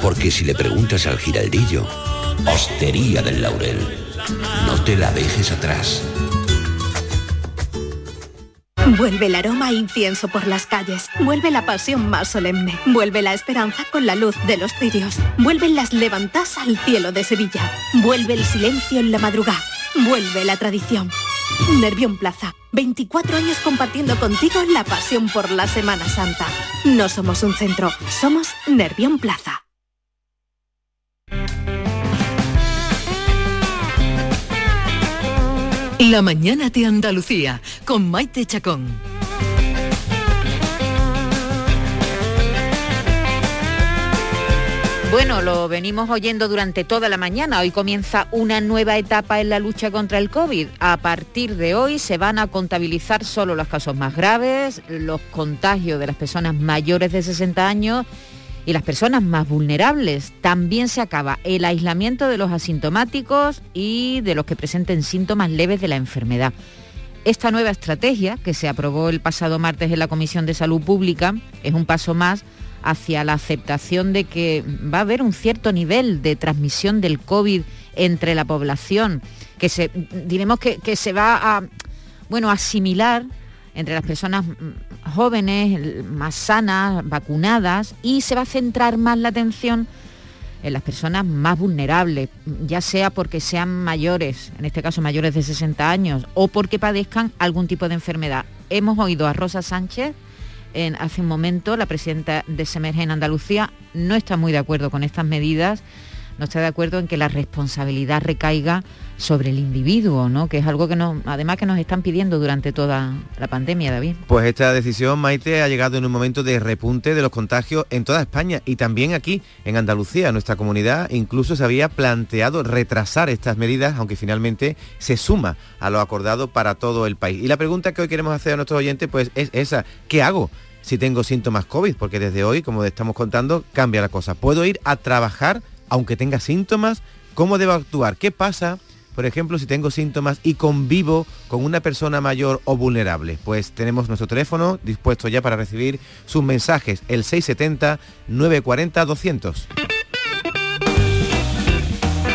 Porque si le preguntas al giraldillo, Hostería del Laurel, no te la dejes atrás. Vuelve el aroma a incienso por las calles. Vuelve la pasión más solemne. Vuelve la esperanza con la luz de los cirios. Vuelven las levantas al cielo de Sevilla. Vuelve el silencio en la madrugada. Vuelve la tradición. Nervión Plaza. 24 años compartiendo contigo la pasión por la Semana Santa. No somos un centro, somos Nervión Plaza. La mañana de Andalucía con Maite Chacón. Bueno, lo venimos oyendo durante toda la mañana. Hoy comienza una nueva etapa en la lucha contra el COVID. A partir de hoy se van a contabilizar solo los casos más graves, los contagios de las personas mayores de 60 años y las personas más vulnerables. También se acaba el aislamiento de los asintomáticos y de los que presenten síntomas leves de la enfermedad. Esta nueva estrategia, que se aprobó el pasado martes en la Comisión de Salud Pública, es un paso más hacia la aceptación de que va a haber un cierto nivel de transmisión del COVID entre la población, que se, diremos que, que se va a bueno, asimilar entre las personas jóvenes, más sanas, vacunadas, y se va a centrar más la atención en las personas más vulnerables, ya sea porque sean mayores, en este caso mayores de 60 años, o porque padezcan algún tipo de enfermedad. Hemos oído a Rosa Sánchez hace un momento, la presidenta de Semerge en Andalucía, no está muy de acuerdo con estas medidas, no está de acuerdo en que la responsabilidad recaiga sobre el individuo, ¿no? Que es algo que nos, además que nos están pidiendo durante toda la pandemia, David. Pues esta decisión, Maite, ha llegado en un momento de repunte de los contagios en toda España y también aquí en Andalucía, nuestra comunidad. Incluso se había planteado retrasar estas medidas, aunque finalmente se suma a lo acordado para todo el país. Y la pregunta que hoy queremos hacer a nuestros oyentes, pues es esa: ¿qué hago? Si tengo síntomas COVID, porque desde hoy, como estamos contando, cambia la cosa. ¿Puedo ir a trabajar aunque tenga síntomas? ¿Cómo debo actuar? ¿Qué pasa por ejemplo, si tengo síntomas y convivo con una persona mayor o vulnerable. Pues tenemos nuestro teléfono dispuesto ya para recibir sus mensajes, el 670-940-200.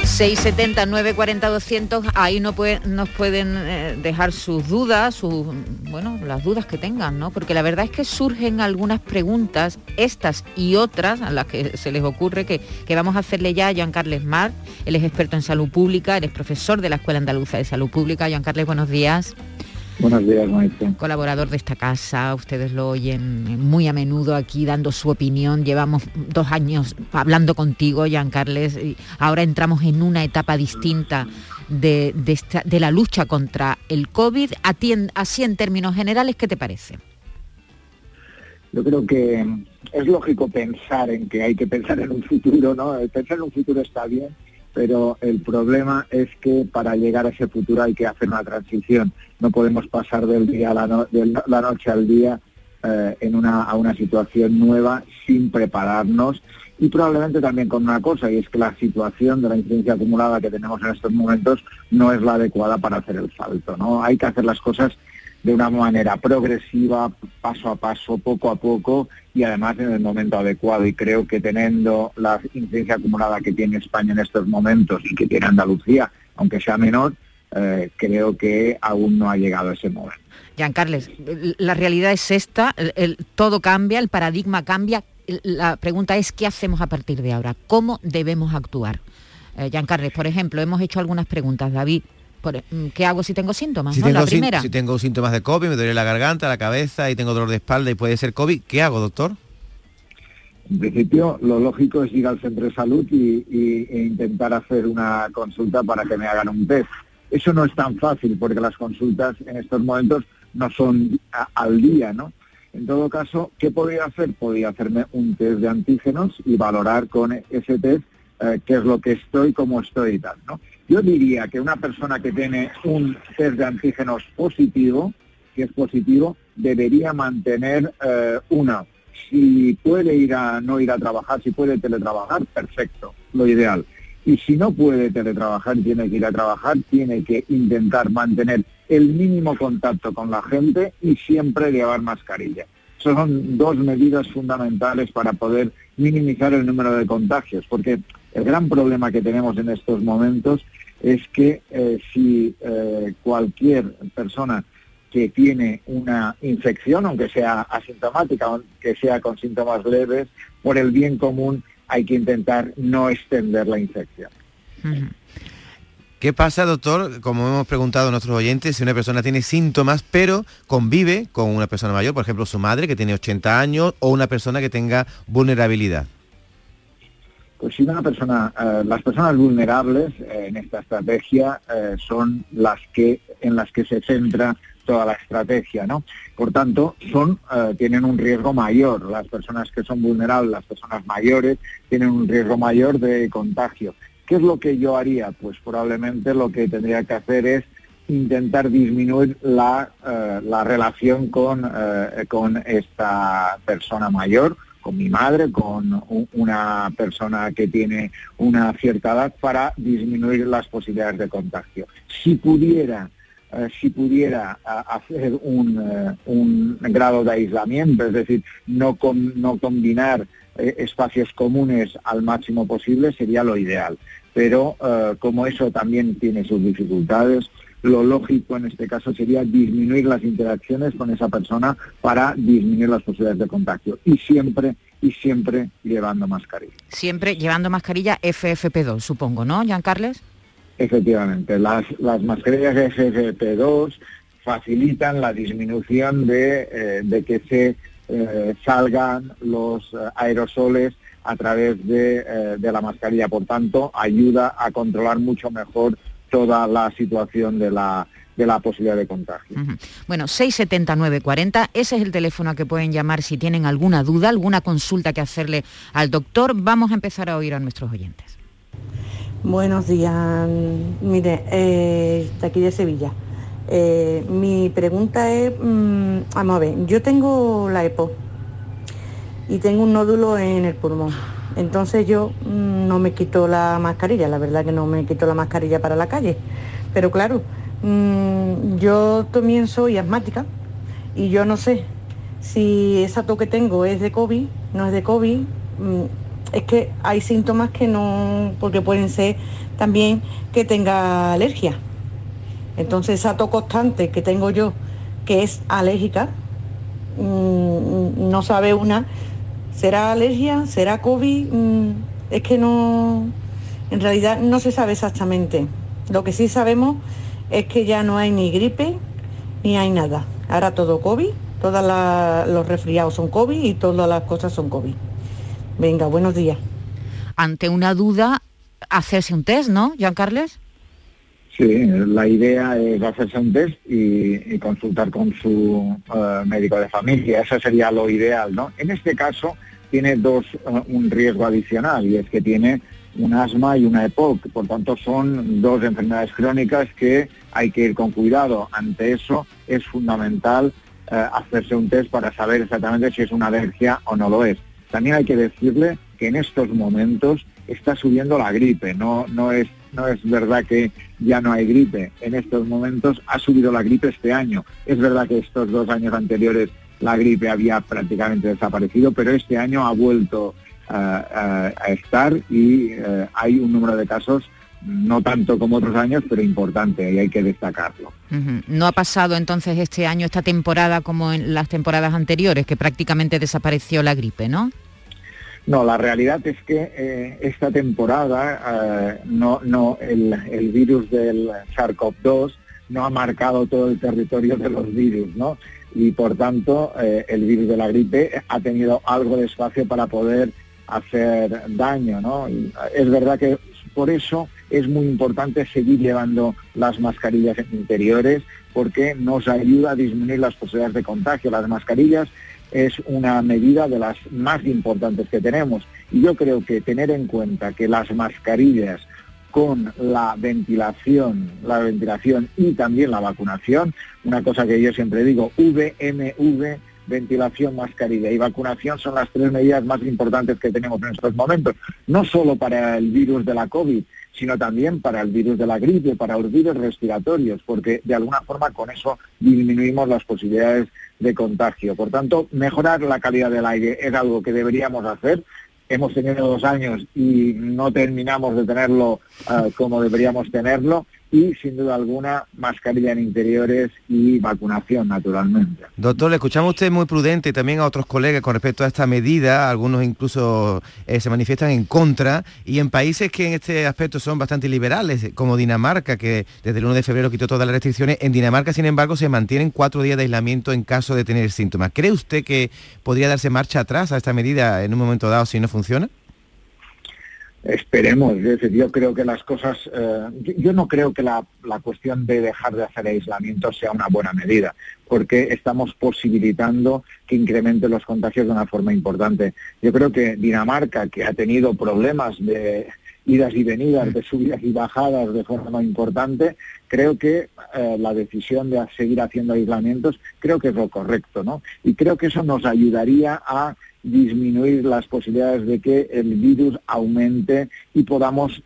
670 940 200 ahí no nos pueden eh, dejar sus dudas, sus, bueno, las dudas que tengan, ¿no? Porque la verdad es que surgen algunas preguntas, estas y otras, a las que se les ocurre que, que vamos a hacerle ya a Joan Carles Mar, él es experto en salud pública, él es profesor de la Escuela Andaluza de Salud Pública. Joan Carles, buenos días. Buenos días, Maite. Colaborador de esta casa, ustedes lo oyen muy a menudo aquí dando su opinión. Llevamos dos años hablando contigo, Jean Carles, y ahora entramos en una etapa distinta de, de, esta, de la lucha contra el COVID. así en términos generales, ¿qué te parece? Yo creo que es lógico pensar en que hay que pensar en un futuro, ¿no? Pensar en un futuro está bien, pero el problema es que para llegar a ese futuro hay que hacer una transición. No podemos pasar del día a la, de la noche al día eh, en una, a una situación nueva sin prepararnos y probablemente también con una cosa, y es que la situación de la incidencia acumulada que tenemos en estos momentos no es la adecuada para hacer el salto. ¿no? Hay que hacer las cosas de una manera progresiva, paso a paso, poco a poco y además en el momento adecuado. Y creo que teniendo la incidencia acumulada que tiene España en estos momentos y que tiene Andalucía, aunque sea menor, eh, creo que aún no ha llegado ese momento. Carles, la realidad es esta, todo cambia, el paradigma cambia. La pregunta es, ¿qué hacemos a partir de ahora? ¿Cómo debemos actuar? Eh, Carles, por ejemplo, hemos hecho algunas preguntas. David, mm, ¿qué hago si tengo síntomas? Si, tengo, la primera. si tengo síntomas de COVID, me duele la garganta, la cabeza y tengo dolor de espalda y puede ser COVID, ¿qué hago, doctor? En principio, lo lógico es ir al centro de salud y, e intentar hacer una consulta para que me hagan un test. Eso no es tan fácil porque las consultas en estos momentos no son al día, ¿no? En todo caso, ¿qué podría hacer? Podría hacerme un test de antígenos y valorar con ese test eh, qué es lo que estoy, cómo estoy y tal, ¿no? Yo diría que una persona que tiene un test de antígenos positivo, que es positivo, debería mantener eh, una. Si puede ir a no ir a trabajar, si puede teletrabajar, perfecto, lo ideal. Y si no puede teletrabajar tiene que ir a trabajar, tiene que intentar mantener el mínimo contacto con la gente y siempre llevar mascarilla. son dos medidas fundamentales para poder minimizar el número de contagios, porque el gran problema que tenemos en estos momentos es que eh, si eh, cualquier persona que tiene una infección, aunque sea asintomática, aunque sea con síntomas leves, por el bien común hay que intentar no extender la infección. ¿Qué pasa, doctor? Como hemos preguntado a nuestros oyentes, si una persona tiene síntomas, pero convive con una persona mayor, por ejemplo, su madre que tiene 80 años, o una persona que tenga vulnerabilidad. Pues si una persona, eh, las personas vulnerables eh, en esta estrategia eh, son las que en las que se centra toda la estrategia, ¿no? Por tanto, son tienen un riesgo mayor. Las personas que son vulnerables, las personas mayores, tienen un riesgo mayor de contagio. ¿Qué es lo que yo haría? Pues probablemente lo que tendría que hacer es intentar disminuir la, eh, relación con, con esta persona mayor, con mi madre, con una persona que tiene una cierta edad, para disminuir las posibilidades de contagio. Si pudiera eh, si pudiera hacer un, un, grado de aislamiento, es decir, no, no combinar espacios comunes al máximo posible, sería lo ideal pero eh, como eso también tiene sus dificultades, lo lógico en este caso sería disminuir las interacciones con esa persona para disminuir las posibilidades de contagio y siempre y siempre llevando mascarilla. Siempre llevando mascarilla FFP2, supongo, ¿no, Jean Carles? Efectivamente, las, las mascarillas FFP2 facilitan la disminución de, eh, que se eh, salgan los aerosoles a través eh, de, la mascarilla. Por tanto, ayuda a controlar mucho mejor toda la situación de la, de la posibilidad de contagio. Bueno, 67940, ese es el teléfono a que pueden llamar si tienen alguna duda, alguna consulta que hacerle al doctor. Vamos a empezar a oír a nuestros oyentes. Buenos días, mire, eh, de aquí de Sevilla. Eh, mi pregunta es, mm, vamos a ver, yo tengo la EPO, y tengo un nódulo en el pulmón. Entonces yo mm, no me quito la mascarilla, la verdad que no me quito la mascarilla para la calle. Pero claro, mm, yo también soy asmática y yo no sé si esa tos que tengo es de COVID, no es de COVID. Mm, es que hay síntomas que no, porque pueden ser también que tenga alergia. Entonces esa tos constante que tengo yo, que es alérgica, no sabe una ¿Será alergia? ¿Será COVID? Mm, es que no, en realidad no se sabe exactamente. Lo que sí sabemos es que ya no hay ni gripe ni hay nada. Ahora todo COVID, todos los resfriados son COVID y todas las cosas son COVID. Venga, buenos días. Ante una duda, hacerse un test, ¿no, Jean Carles? Sí, la idea es hacerse un test y, consultar con su eh, médico de familia. Eso sería lo ideal, ¿no? En este caso, tiene dos, uh, un riesgo adicional y es que tiene un asma y una EPOC. Por tanto, son dos enfermedades crónicas que hay que ir con cuidado. Ante eso es fundamental hacerse un test para saber exactamente si es una alergia o no lo es. También hay que decirle que en estos momentos está subiendo la gripe, no, no, es, no es verdad que ya no hay gripe, en estos momentos ha subido la gripe este año. Es verdad que estos dos años anteriores la gripe había prácticamente desaparecido, pero este año ha vuelto a estar y eh, hay un número de casos no tanto como otros años, pero importante y hay que destacarlo. No ha pasado entonces este año, esta temporada, como en las temporadas anteriores, que prácticamente desapareció la gripe, ¿no? No, la realidad es que eh, esta temporada eh, no, no, el, virus del SARS-CoV-2 no ha marcado todo el territorio de los virus, ¿no? Y por tanto, eh, el virus de la gripe ha tenido algo de espacio para poder hacer daño, ¿no? es verdad que por eso es muy importante seguir llevando las mascarillas interiores porque nos ayuda a disminuir las posibilidades de contagio. Las mascarillas es una medida de las más importantes que tenemos. Y yo creo que tener en cuenta que las mascarillas con la ventilación, la ventilación y también la vacunación, una cosa que yo siempre digo, VMV, ventilación, mascarilla y vacunación son las tres medidas más importantes que tenemos en estos momentos, no solo para el virus de la COVID, sino también para el virus de la gripe, para los virus respiratorios, porque de alguna forma con eso disminuimos las posibilidades de contagio. Por tanto, mejorar la calidad del aire es algo que deberíamos hacer. Hemos tenido dos años y no terminamos de tenerlo eh, como deberíamos tenerlo y sin duda alguna mascarilla en interiores y vacunación naturalmente. Doctor, le escuchamos usted muy prudente también a otros colegas con respecto a esta medida, algunos incluso eh, se manifiestan en contra y en países que en este aspecto son bastante liberales, como Dinamarca, que desde el 1 de febrero quitó todas las restricciones, en Dinamarca sin embargo se mantienen cuatro días de aislamiento en caso de tener síntomas. ¿Cree usted que podría darse marcha atrás a esta medida en un momento dado si no funciona? Esperemos, yo creo que las cosas, eh, yo no creo que la, cuestión de dejar de hacer aislamiento sea una buena medida, porque estamos posibilitando que incremente los contagios de una forma importante. Yo creo que Dinamarca, que ha tenido problemas de idas y venidas, de subidas y bajadas de forma importante, creo que eh, la decisión de seguir haciendo aislamientos, creo que es lo correcto, ¿no? Y creo que eso nos ayudaría a disminuir las posibilidades de que el virus aumente y podamos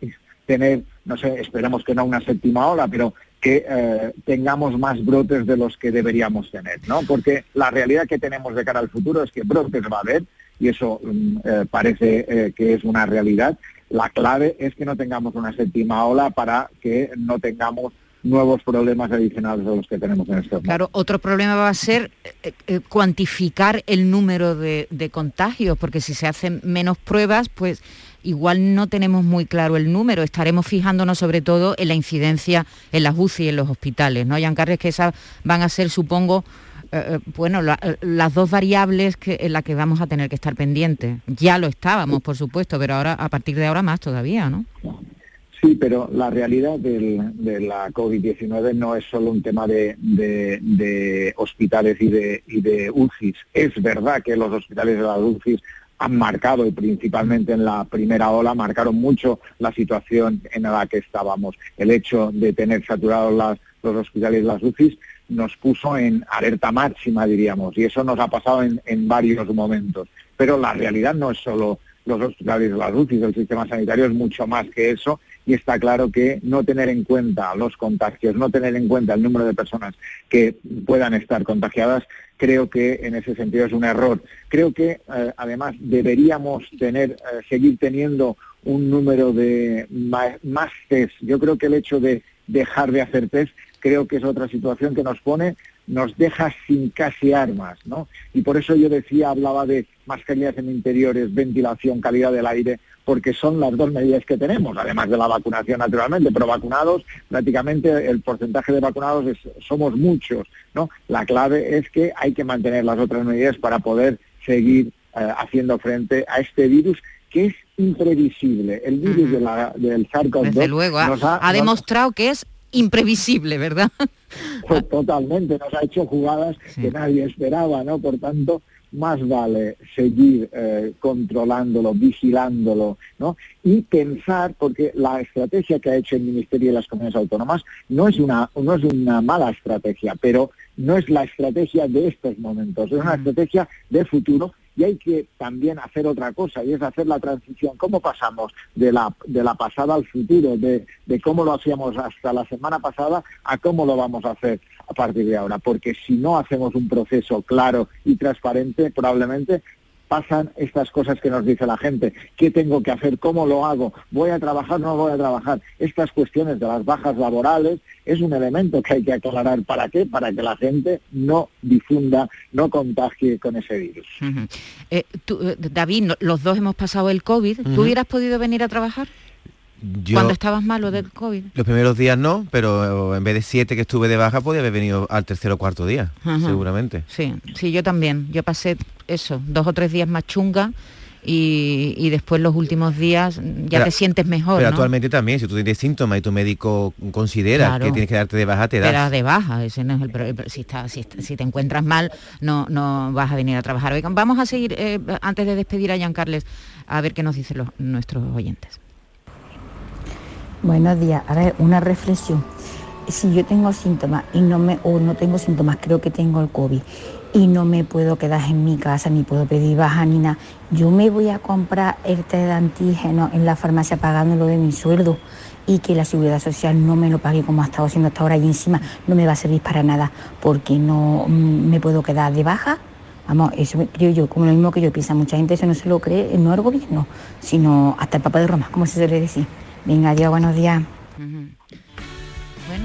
tener, no sé, esperemos que no una séptima ola, pero que eh, tengamos más brotes de los que deberíamos tener, ¿no? Porque la realidad que tenemos de cara al futuro es que brotes va a haber, y eso mm, eh, parece eh, que es una realidad. La clave es que no tengamos una séptima ola para que no tengamos nuevos problemas adicionales a los que tenemos en este momento. Claro, otro problema va a ser eh, eh, cuantificar el número de, contagios, porque si se hacen menos pruebas, pues igual no tenemos muy claro el número. Estaremos fijándonos sobre todo en la incidencia en las UCI y en los hospitales, ¿no? Yancarres, que esas van a ser, supongo, eh, bueno, las dos variables que, en las que vamos a tener que estar pendientes. Ya lo estábamos, por supuesto, pero ahora a partir de ahora más todavía, ¿no? Sí, pero la realidad de la COVID-19 no es solo un tema de, hospitales y de, y de UCIs. Es verdad que los hospitales de las UCIs han marcado, y principalmente en la primera ola, marcaron mucho la situación en la que estábamos. El hecho de tener saturados los hospitales y las UCIs nos puso en alerta máxima, diríamos, y eso nos ha pasado en, en varios momentos. Pero la realidad no es solo los hospitales y las UCIs, el sistema sanitario es mucho más que eso y está claro que no tener en cuenta los contagios, no tener en cuenta el número de personas que puedan estar contagiadas, creo que en ese sentido es un error. Creo que eh, además deberíamos tener, eh, seguir teniendo un número de más, más test. Yo creo que el hecho de dejar de hacer test creo que es otra situación que nos pone nos deja sin casi armas, ¿no? Y por eso yo decía, hablaba de mascarillas en interiores, ventilación, calidad del aire, porque son las dos medidas que tenemos, además de la vacunación naturalmente, pero vacunados, prácticamente el porcentaje de vacunados es, somos muchos, ¿no? La clave es que hay que mantener las otras medidas para poder seguir eh, haciendo frente a este virus que es imprevisible. El virus de la, del SARS-CoV-2 Desde luego, ha, demostrado que es imprevisible, ¿verdad? Pues totalmente, nos ha hecho jugadas que nadie esperaba, ¿no? Por tanto, más vale seguir eh, controlándolo, vigilándolo, ¿no? Y pensar, porque la estrategia que ha hecho el Ministerio de las Comunidades Autónomas no es una, no es una mala estrategia, pero no es la estrategia de estos momentos, es una estrategia de futuro y hay que también hacer otra cosa y es hacer la transición. ¿Cómo pasamos de la, de la pasada al futuro, de, de cómo lo hacíamos hasta la semana pasada a cómo lo vamos a hacer a partir de ahora? Porque si no hacemos un proceso claro y transparente, probablemente pasan estas cosas que nos dice la gente. ¿Qué tengo que hacer? ¿Cómo lo hago? ¿Voy a trabajar? ¿No voy a trabajar? Estas cuestiones de las bajas laborales es un elemento que hay que aclarar. ¿Para qué? Para que la gente no difunda, no contagie con ese virus. Eh, eh, David, los dos hemos pasado el COVID. ¿Tú hubieras podido venir a trabajar? Cuando estabas malo del COVID. Los primeros días no, pero en vez de siete que estuve de baja, podía haber venido al tercer o cuarto día, seguramente. Sí, sí, yo también. Yo pasé eso, dos o tres días más chunga. Y, después los últimos días ya te sientes mejor. Pero actualmente también, si tú tienes síntomas y tu médico considera que tienes que darte de baja, te das. Te de baja, ese no es el problema. Si, si, te encuentras mal, no, no vas a venir a trabajar. vamos a seguir, eh, antes de despedir a Jean Carles, a ver qué nos dicen los, nuestros oyentes. Buenos días. A ver, una reflexión. Si yo tengo síntomas y no me, o no tengo síntomas, creo que tengo el COVID y no me puedo quedar en mi casa, ni puedo pedir baja ni nada, yo me voy a comprar el de antígeno en la farmacia pagándolo de mi sueldo y que la seguridad social no me lo pague como ha estado haciendo hasta ahora y encima no me va a servir para nada porque no mm, me puedo quedar de baja. Vamos, eso creo yo, como lo mismo que yo pienso, mucha gente eso no se lo cree, no el gobierno, sino hasta el Papa de Roma, como se suele decir. Venga, adiós, buenos días. Bueno.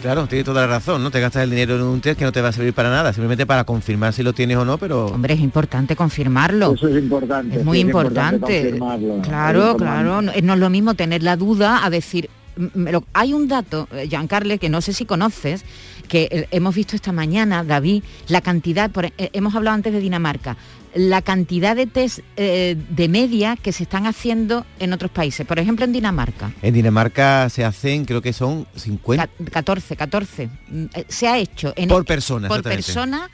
Claro, tiene toda la razón, ¿no? Te gastas el dinero en un test que no te va a servir para nada, simplemente para confirmar si lo tienes o no, pero... Hombre, es importante confirmarlo. Eso es importante. Es muy importante. claro, claro. No es lo mismo tener la duda a decir... Hay un dato, eh, Giancarle, que no sé si conoces, que eh, hemos visto esta mañana, David, la cantidad, eh, hemos hablado antes de Dinamarca, la cantidad de test eh, de media que se están haciendo en otros países. Por ejemplo, en Dinamarca. En Dinamarca se hacen, creo que son 50. 14, 14. Mm, eh, se ha hecho en por persona. Por persona.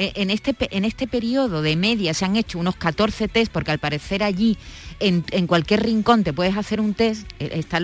Eh, en este, en este periodo de media se han hecho unos 14 test, porque al parecer allí en, cualquier rincón te puedes hacer un test, está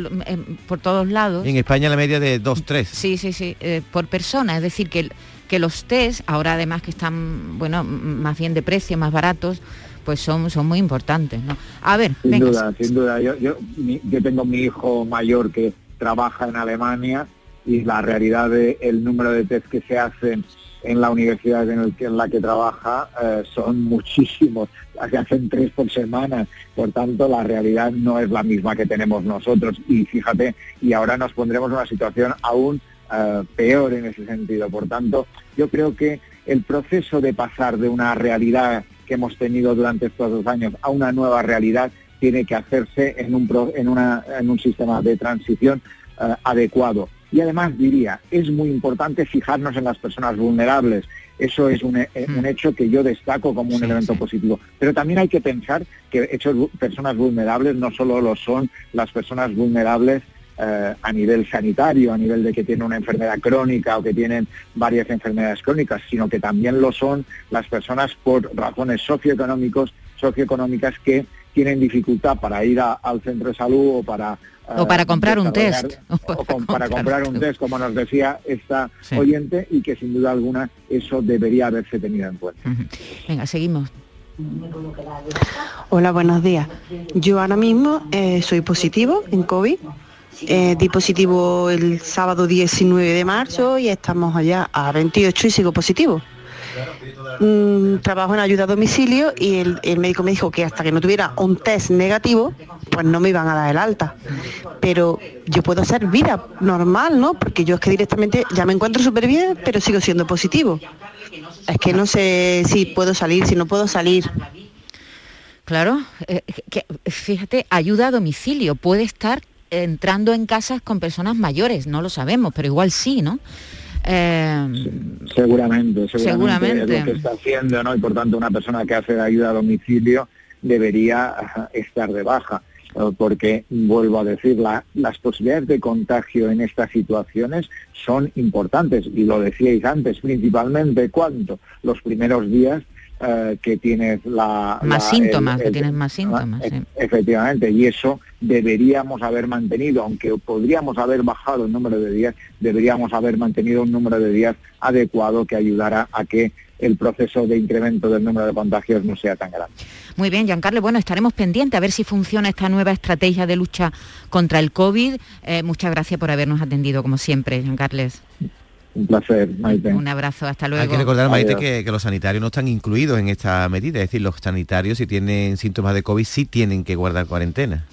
por todos lados. En España la media de 2, 3. Sí, sí, sí, por persona. Es decir, que que los test, ahora además que están, bueno, más bien de precio, más baratos, pues son, son muy importantes, ¿no? A ver, sin duda, sin duda. Yo, yo, yo tengo mi hijo mayor que trabaja en Alemania y la realidad de el número de test que se hacen en la universidad en, el en la que trabaja eh, son muchísimos, se hacen tres por semana, por tanto la realidad no es la misma que tenemos nosotros y fíjate, y ahora nos pondremos en una situación aún eh, peor en ese sentido. Por tanto, yo creo que el proceso de pasar de una realidad que hemos tenido durante estos dos años a una nueva realidad tiene que hacerse en un, en un sistema de transición eh, adecuado. Y además diría, es muy importante fijarnos en las personas vulnerables. Eso es un, eh, hmm. hecho que yo destaco como un elemento positivo. Pero también hay que pensar que hechos personas vulnerables no solo lo son las personas vulnerables eh, a nivel sanitario, a nivel de que tienen una enfermedad crónica o que tienen varias enfermedades crónicas, sino que también lo son las personas por razones socioeconómicos, socioeconómicas que tienen dificultad para ir al centro de salud o para o para comprar un test. o, para, comprar, un test como nos decía esta oyente y que sin duda alguna eso debería haberse tenido en cuenta. Venga seguimos. Hola, buenos días. Yo ahora mismo eh, soy positivo en COVID. Eh, di positivo el sábado 19 de marzo y estamos allá a 28 y sigo positivo. Trabajo en ayuda a domicilio y el, médico me dijo que hasta que no tuviera un test negativo, pues no me iban a dar el alta. Pero yo puedo hacer vida normal, ¿no? Porque yo es que directamente ya me encuentro súper bien, pero sigo siendo positivo. Es que no sé si puedo salir, si no puedo salir. Claro, eh, que, fíjate, ayuda a domicilio puede estar entrando en casas con personas mayores, no lo sabemos, pero igual sí, ¿no? Eh, seguramente, seguramente, lo que está haciendo, ¿no? Y por tanto una persona que hace ayuda a domicilio debería estar de baja, porque vuelvo a decir, las posibilidades de contagio en estas situaciones son importantes, y lo decíais antes, principalmente cuando los primeros días eh, que tienes la... Más la- síntomas, el- que tienes más síntomas. E- sí. Efectivamente, y eso deberíamos haber mantenido, aunque podríamos haber bajado el número de días, deberíamos haber mantenido un número de días adecuado que ayudara a que el proceso de incremento del número de contagios no sea tan grande. Muy bien, Giancarlo. Bueno, estaremos pendientes a ver si funciona esta nueva estrategia de lucha contra el COVID. Eh, muchas gracias por habernos atendido, como siempre, Giancarles. Un placer, Maite. Un abrazo, hasta luego. Hay que recordar, Maite, que, que los sanitarios no están incluidos en esta medida. Es decir, los sanitarios, si tienen síntomas de COVID, sí tienen que guardar cuarentena.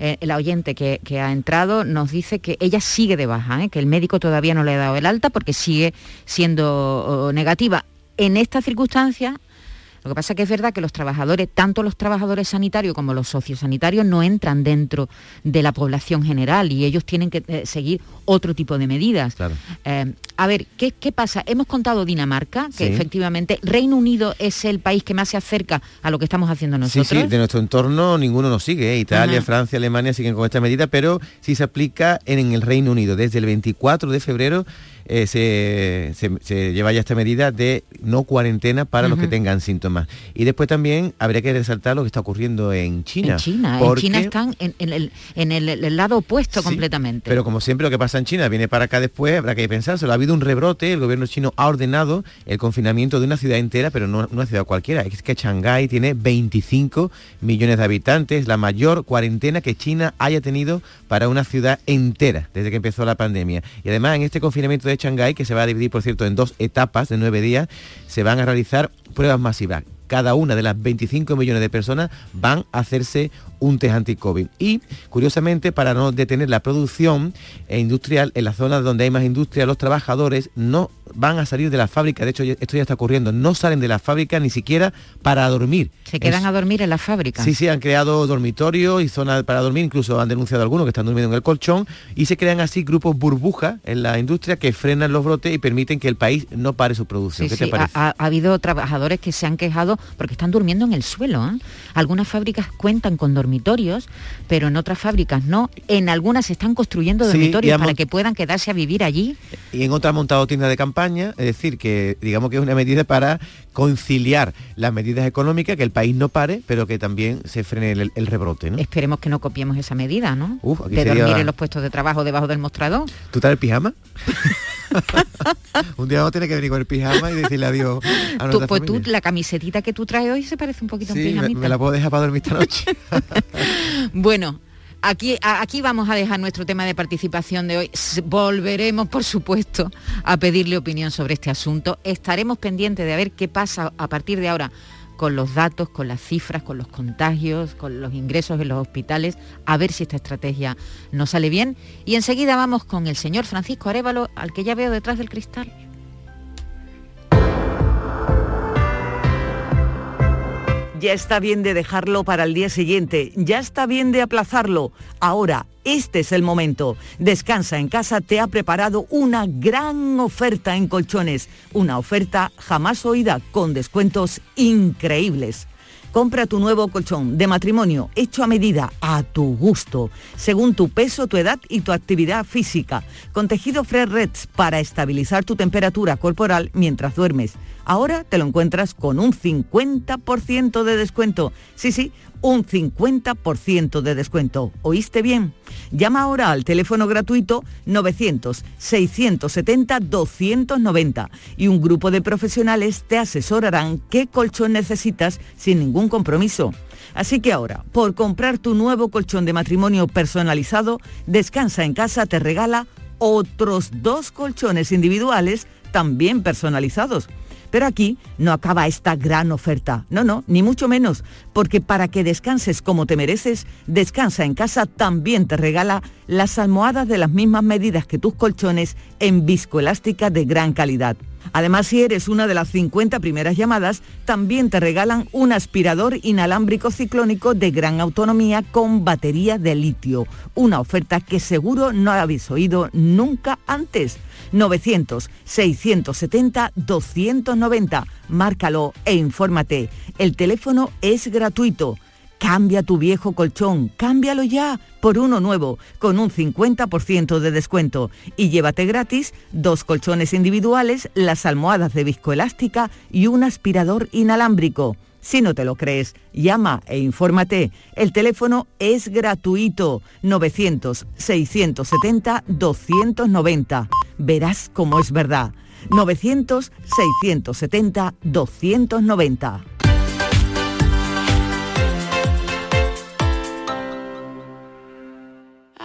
Eh, la oyente que, que ha entrado nos dice que ella sigue de baja, ¿eh? que el médico todavía no le ha dado el alta porque sigue siendo negativa. En estas circunstancias, lo que pasa que es verdad que los trabajadores, tanto los trabajadores sanitarios como los sociosanitarios, no entran dentro de la población general y ellos tienen que eh, seguir otro tipo de medidas. Claro. Eh, a ver, ¿qué, qué pasa? Hemos contado Dinamarca, que Sí. efectivamente Reino Unido es el país que más se acerca a lo que estamos haciendo nosotros. Sí, sí, de nuestro entorno ninguno nos sigue. ¿eh? Italia, Ajá. Francia, Alemania siguen con esta medida, pero sí se aplica en, en el Reino Unido. Desde el 24 de febrero eh, se, se- se lleva ya esta medida de no cuarentena para los que tengan síntomas. Y después también habría que resaltar lo que está ocurriendo en China. En China, en China están en, en el, en el- el lado opuesto Sí, completamente. Pero como siempre lo que pasa en China viene para acá después, habrá que pensárselo. Ha habido un rebrote, el gobierno chino ha ordenado el confinamiento de una ciudad entera, pero no una ciudad cualquiera. Es que Shanghái tiene 25 millones de habitantes, la mayor cuarentena que China haya tenido para una ciudad entera desde que empezó la pandemia. Y además en este confinamiento de Shanghái, que se va a dividir, por cierto, en dos etapas de nueve días, se van a realizar pruebas masivas cada una de las 25 millones de personas van a hacerse un test anti-COVID. Y, curiosamente, para no detener la producción eh, industrial, en las zonas donde hay más industria, los trabajadores no van a salir de la fábrica. De hecho, esto ya está ocurriendo. No salen de la fábrica ni siquiera para dormir. Se quedan Es- a dormir en la fábrica. Sí, sí, han creado dormitorios y zonas para dormir, incluso han denunciado algunos que están durmiendo en el colchón y se crean así grupos burbuja en la industria que frenan los brotes y permiten que el país no pare su producción. Sí, ¿Qué sí, te parece? Ha, ha- ha habido trabajadores que se han quejado porque están durmiendo en el suelo. ¿eh? Algunas fábricas cuentan con dormitorios, pero en otras fábricas no. En algunas se están construyendo dormitorios para que puedan quedarse a vivir allí. y en otra han montado tiendas de campaña, es decir, que digamos que es una medida para conciliar las medidas económicas, que el país no pare, pero que también se frene el, el rebrote, ¿no? Esperemos que no copiemos esa medida, ¿no? Uf, de sería- dormir en los puestos de trabajo debajo del mostrador. ¿Tú estás en pijama? un día vamos a tener que venir con el pijama y decirle adiós a Tú- pues tú, la camisetita que tú traes hoy se parece un poquito a un me, pijamita. me la puedo dejar para dormir esta noche. Bueno, aquí, aquí vamos a dejar nuestro tema de participación de hoy. Volveremos, por supuesto, a pedirle opinión sobre este asunto. Estaremos pendientes de ver qué pasa a partir de ahora con los datos, con las cifras, con los contagios, con los ingresos en los hospitales, a ver si esta estrategia nos sale bien. Y enseguida vamos con el señor Francisco Arevalo, al que ya veo detrás del cristal. Ya está bien de dejarlo para el día siguiente, ya está bien de aplazarlo. Ahora, este es el momento. Descansa en casa te ha preparado una gran oferta en colchones, una oferta jamás oída con descuentos increíbles. Compra tu nuevo colchón de matrimonio hecho a medida, a tu gusto, según tu peso, tu edad y tu actividad física, con tejido Fresh Reds para estabilizar tu temperatura corporal mientras duermes. Ahora te lo encuentras con un 50% de descuento. Sí, sí, un 50% de descuento. ¿Oíste bien? Llama ahora al teléfono gratuito 900-670-290 y un grupo de profesionales te asesorarán qué colchón necesitas sin ningún compromiso. Así que ahora, por comprar tu nuevo colchón de matrimonio personalizado, Descansa en casa te regala otros dos colchones individuales también personalizados. Pero aquí no acaba esta gran oferta. No, no, ni mucho menos, porque para que descanses como te mereces, Descansa en casa también te regala las almohadas de las mismas medidas que tus colchones en viscoelástica de gran calidad. Además, si eres una de las 50 primeras llamadas, también te regalan un aspirador inalámbrico ciclónico de gran autonomía con batería de litio. Una oferta que seguro no habéis oído nunca antes. 900-670-290. Márcalo e infórmate. El teléfono es gratuito. Cambia tu viejo colchón, cámbialo ya por uno nuevo, con un 50% de descuento. Y llévate gratis dos colchones individuales, las almohadas de viscoelástica y un aspirador inalámbrico. Si no te lo crees, llama e infórmate. El teléfono es gratuito. 900-670-290. Verás cómo es verdad. 900-670-290.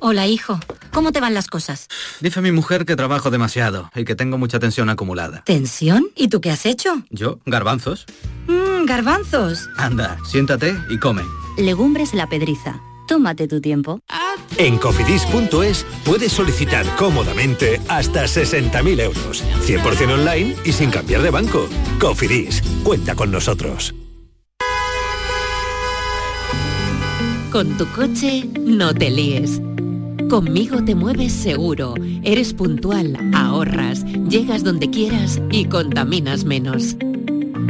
Hola, hijo. ¿Cómo te van las cosas? Dice mi mujer que trabajo demasiado y que tengo mucha tensión acumulada. ¿Tensión? ¿Y tú qué has hecho? ¿Yo? ¿Garbanzos? Mmm, garbanzos. Anda, siéntate y come. Legumbres la pedriza. Tómate tu tiempo. En cofidis.es puedes solicitar cómodamente hasta 60.000 euros. 100% online y sin cambiar de banco. Cofidis, cuenta con nosotros. Con tu coche no te líes. Conmigo te mueves seguro, eres puntual, ahorras, llegas donde quieras y contaminas menos.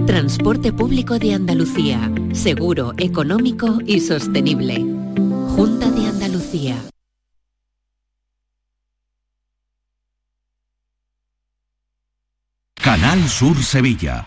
Transporte público de Andalucía, seguro, económico y sostenible. Junta de Andalucía. Canal Sur Sevilla.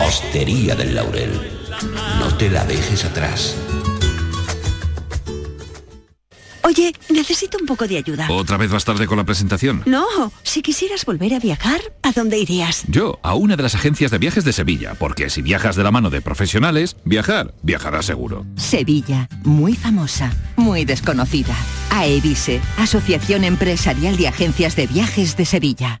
Hostería del Laurel, no te la dejes atrás. Oye, necesito un poco de ayuda. ¿Otra vez vas tarde con la presentación? No, si quisieras volver a viajar, ¿a dónde irías? Yo, a una de las agencias de viajes de Sevilla, porque si viajas de la mano de profesionales, viajar, viajarás seguro. Sevilla, muy famosa, muy desconocida. AEVISE, Asociación Empresarial de Agencias de Viajes de Sevilla.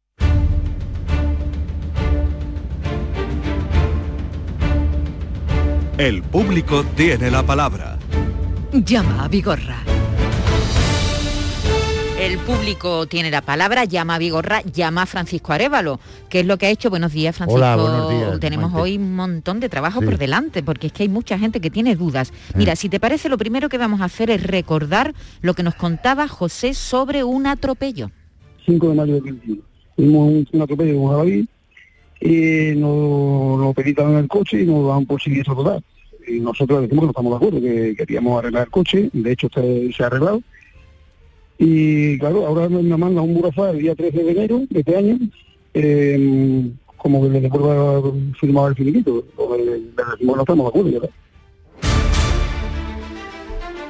El público tiene la palabra. Llama a Vigorra. El público tiene la palabra, llama a Vigorra, llama a Francisco Arevalo. ¿Qué es lo que ha hecho? Buenos días, Francisco. Hola, buenos días, Tenemos hoy un montón de trabajo Sí. por delante, porque es que hay mucha gente que tiene dudas. Mira, si te parece, lo primero que vamos a hacer es recordar lo que nos contaba José sobre un atropello. 5 de mayo de 2021. Tuvimos un, un atropello con jabalí y nos lo en el coche y nos dan por siniestro total. Y nosotros decimos que no estamos de acuerdo, que queríamos arreglar el coche, de hecho este se ha arreglado. Y claro, ahora me me manda un burofax el día 13 de enero de este año, eh, como que le devuelva firmado el finiquito. O le- le decimos no estamos de acuerdo, ¿verdad?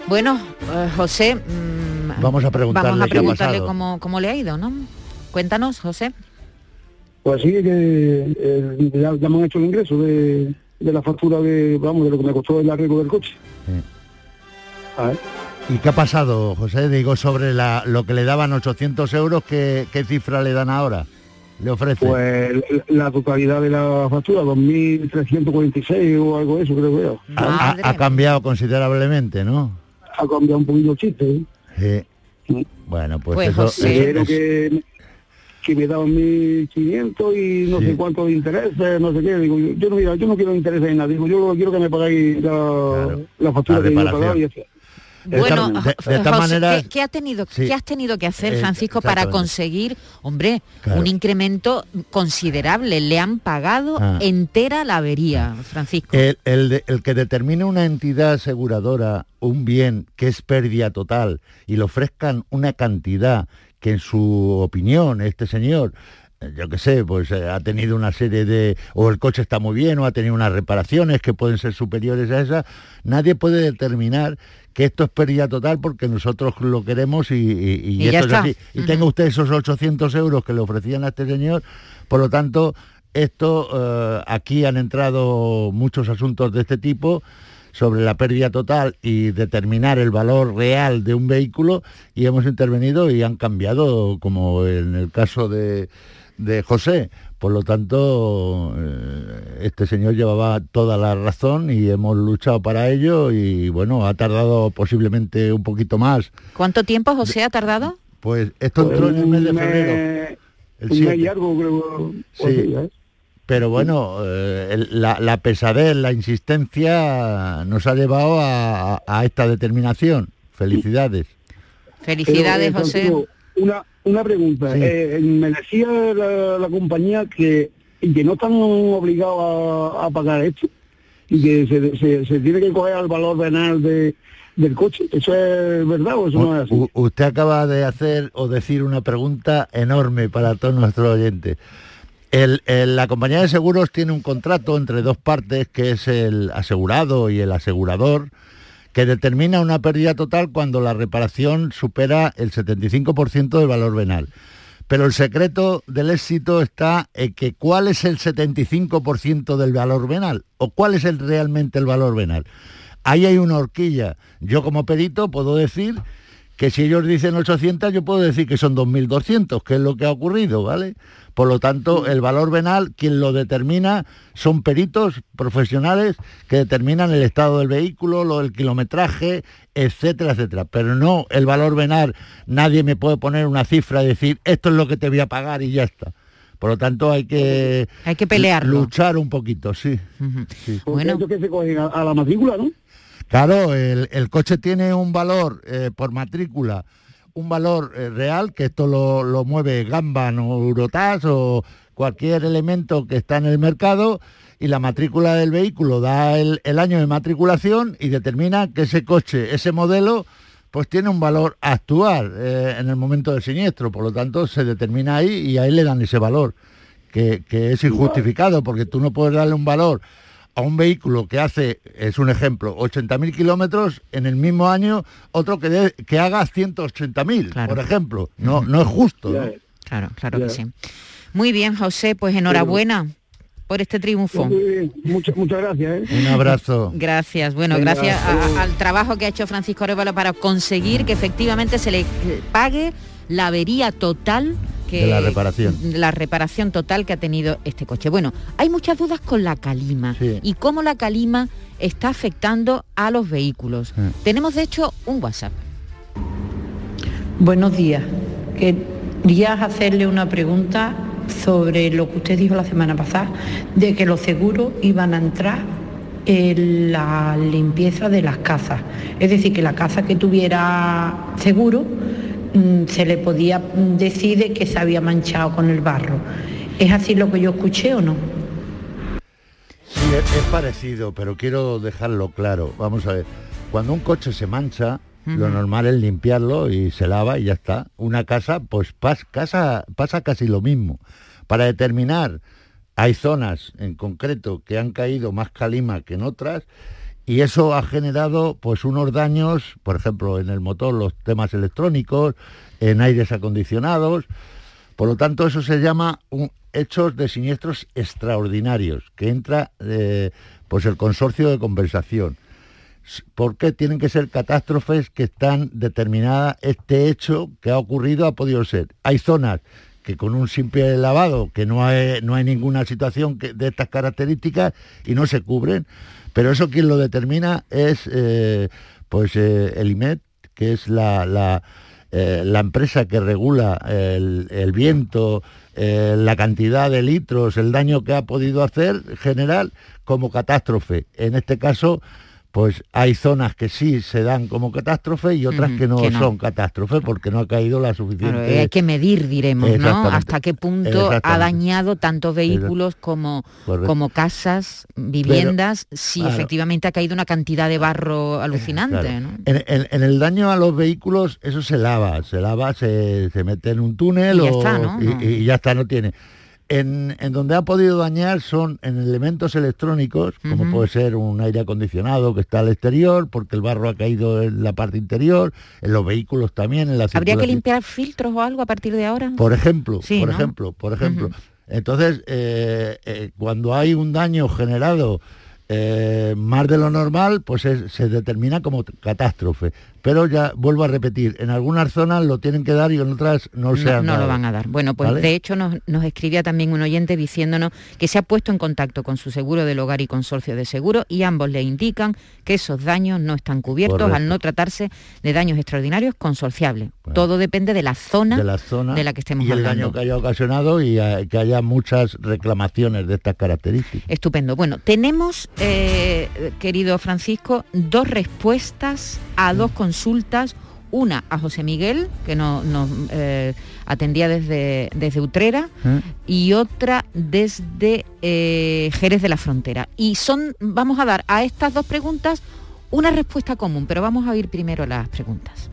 Bueno, eh, José, mm, Vamos a preguntarle vamos a preguntarle cómo, cómo le ha ido, ¿no? Cuéntanos, José. Pues sí, que eh, ya, ya me han hecho el ingreso de, de la factura de, vamos, de lo que me costó el arreglo del coche. A ver. ¿Y qué ha pasado, José? Digo, sobre la, lo que le daban 800 euros, ¿qué, qué cifra le dan ahora? ¿Le ofrece? Pues la, totalidad de la factura, 2.346 o algo de eso, creo que era. ha, cambiado considerablemente, ¿no? Ha cambiado un poquito el chiste. ¿eh? Sí. Bueno, pues, Pues, eso, José, eso- Quiero que, que me daban 1.500 y no Sí. sé cuánto de intereses, no sé qué. Digo, yo, no, mira, yo no quiero intereses en nada. Digo, yo quiero que me pagáis la, la factura la que yo y está. Bueno, de- de José, manera- ¿qué, qué ha tenido, Sí. qué has tenido que hacer, Eh, Francisco, para conseguir, hombre, Claro. un incremento considerable? Le han pagado Ah. entera la avería, Francisco. El, el de- el que determine una entidad aseguradora un bien que es pérdida total y le ofrezcan una cantidad que en su opinión este señor eh, yo qué sé, pues eh, ha tenido una serie de, o el coche está muy bien, o ha tenido unas reparaciones que pueden ser superiores a esas, nadie puede determinar que esto es pérdida total porque nosotros lo queremos y, y- y Y esto es así. Y tenga usted esos 800 euros que le ofrecían a este señor, por lo tanto, esto, eh, aquí han entrado muchos asuntos de este tipo sobre la pérdida total y determinar el valor real de un vehículo y hemos intervenido y han cambiado, como en el caso de, de José. Por lo tanto, eh, este señor llevaba toda la razón y hemos luchado para ello y bueno, ha tardado posiblemente un poquito más. ¿Cuánto tiempo, José, ha tardado? Pues esto entró en el mes de febrero. El un mes 7. y algo, creo. o Sí. ¿eh? Pero bueno, eh, la, la pesadez, la insistencia nos ha llevado a, esta determinación. Felicidades. Felicidades, Pero, eh, José. Una, una pregunta. Sí. Eh, me decía la, la compañía que, que no están obligados a, a pagar esto y que se, se- se tiene que coger al valor venal de, del coche. ¿Eso es verdad o eso no es así? U- usted acaba de hacer o decir una pregunta enorme para todos nuestros oyentes. La compañía de seguros tiene un contrato entre dos partes, que es el asegurado y el asegurador, que determina una pérdida total cuando la reparación supera el 75% del valor venal. Pero el secreto del éxito está en que cuál es el 75% del valor venal o cuál es el, realmente el valor venal. Ahí hay una horquilla. Yo como perito puedo decir que si ellos dicen 800, yo puedo decir que son 2.200, que es lo que ha ocurrido, ¿vale? Por lo tanto, el valor venal, quien lo determina, son peritos profesionales que determinan el estado del vehículo, lo del kilometraje, etcétera, etcétera. Pero no el valor venal, nadie me puede poner una cifra y decir, esto es lo que te voy a pagar y ya está. Por lo tanto, hay que, Hay que pelearlo. luchar un poquito, sí. sí. Porque eso que se cogen a, a la matrícula, ¿no? Claro, el, el coche tiene un valor eh, por matrícula, un valor eh, real, que esto lo, lo mueve Gamban o Eurotas o cualquier elemento que está en el mercado, y la matrícula del vehículo da el, el año de matriculación y determina que ese coche, ese modelo, pues tiene un valor actual eh, en el momento del siniestro. Por lo tanto, se determina ahí y ahí le dan ese valor, que, que es injustificado, porque tú no puedes darle un valor a un vehículo que hace, es un ejemplo, 80.000 kilómetros en el mismo año, otro que, de- que haga 180.000, por ejemplo. No, no es justo. ¿no? Claro, claro que sí. Muy bien, José, pues enhorabuena por este triunfo. Muchas, muchas gracias. ¿eh? Un abrazo. Gracias, bueno, Venga, gracias a- al trabajo que ha hecho Francisco Arevalo para conseguir que efectivamente se le pague la avería total que De la reparación. la reparación total que ha tenido este coche. Bueno, hay muchas dudas con la calima y cómo la calima está afectando a los vehículos. Tenemos de hecho un WhatsApp. Buenos días. Quería hacerle una pregunta sobre lo que usted dijo la semana pasada, de que los seguros iban a entrar en la limpieza de las casas. Es decir, que la casa que tuviera seguro se le podía mm, decir de que se había manchado con el barro. ¿Es así lo que yo escuché o no? Sí, es, parecido, pero quiero dejarlo claro. Vamos a ver, cuando un coche se mancha, lo normal es limpiarlo y se lava y ya está. Una casa, pues pas- casa, pasa casi lo mismo. Para determinar, hay zonas en concreto que han caído más calima que en otras y eso ha generado pues unos daños, por ejemplo, en el motor, los temas electrónicos, en aires acondicionados. Por lo tanto, eso se llama un- hechos de siniestros extraordinarios, que entra eh, pues el consorcio de compensación. S- ¿Por qué tienen que ser catástrofes que están determinadas? Este hecho que ha ocurrido ha podido ser. Hay zonas que con un simple lavado, que no hay, no hay ninguna situación de estas características y no se cubren, pero eso quien lo determina es eh, pues eh, el IMET, que es la, eh, la empresa que regula el, el viento, la cantidad de litros, el daño que ha podido hacer general como catástrofe. En este caso, pues hay zonas que sí se dan como catástrofe y otras que, no que no. son catástrofe porque no ha caído la suficiente... Claro, hay que medir, diremos, ¿no? Hasta qué punto ha dañado tanto vehículos como, Correcto. como casas, viviendas, si claro. efectivamente ha caído una cantidad de barro alucinante, Claro. ¿no? En, en- en el daño a los vehículos, eso se lava, se lava, se, se mete en un túnel Y ya o- está, ¿no? y, No. y ya está, no tiene. En, en donde ha podido dañar son en elementos electrónicos, como puede ser un aire acondicionado que está al exterior, porque el barro ha caído en la parte interior, en los vehículos también, en la ¿Habría que limpiar filtros o algo a partir de ahora? Por ejemplo, Sí, por ¿no? ejemplo, por ejemplo. Entonces, eh, eh, cuando hay un daño generado eh, más de lo normal, pues es- se determina como catástrofe. Pero ya vuelvo a repetir, en algunas zonas lo tienen que dar y en otras no, se han no lo van a dar. Bueno, pues ¿Vale? de hecho nos, nos escribía también un oyente diciéndonos que se ha puesto en contacto con su seguro del hogar y consorcio de seguro y ambos le indican que esos daños no están cubiertos Correcto. al no tratarse de daños extraordinarios consorciables. Todo depende de la zona de la zona de la que estemos y el hablando. daño que haya ocasionado y eh, que haya muchas reclamaciones de estas características. Estupendo. Bueno, tenemos, eh, querido Francisco, dos respuestas a dos consultas. Una a José Miguel, que no- nos eh, atendía desde, desde Utrera, y otra desde eh, Jerez de la Frontera. Y son, vamos a dar a estas dos preguntas una respuesta común, pero vamos a oír primero las preguntas.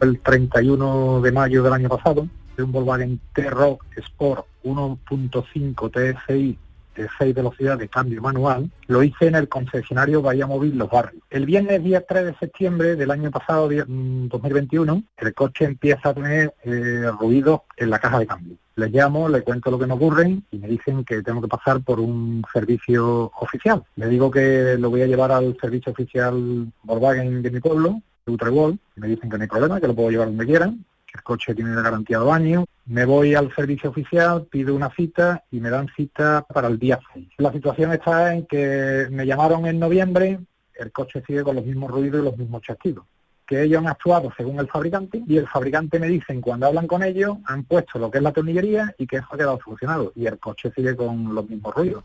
el 31 de mayo del año pasado, de un Volkswagen T-Rock Sport 1.5 TSI de 6 velocidades de cambio manual, lo hice en el concesionario Bahía Móvil Los Barrios. El viernes día 3 de septiembre del año pasado, día- mm, 2021, el coche empieza a tener eh, ruidos en la caja de cambio. Les llamo, les cuento lo que me ocurre y me dicen que tengo que pasar por un servicio oficial. Le digo que lo voy a llevar al servicio oficial Volkswagen de mi pueblo, de Utrewol, me dicen que no hay problema, que lo puedo llevar donde quieran, el coche tiene garantía de años. Me voy al servicio oficial, pido una cita y me dan cita para el día 6. La situación está en que me llamaron en noviembre, el coche sigue con los mismos ruidos y los mismos chasquidos que ellos han actuado según el fabricante y el fabricante me dicen cuando hablan con ellos han puesto lo que es la tornillería y que eso ha quedado solucionado y el coche sigue con los mismos ruidos.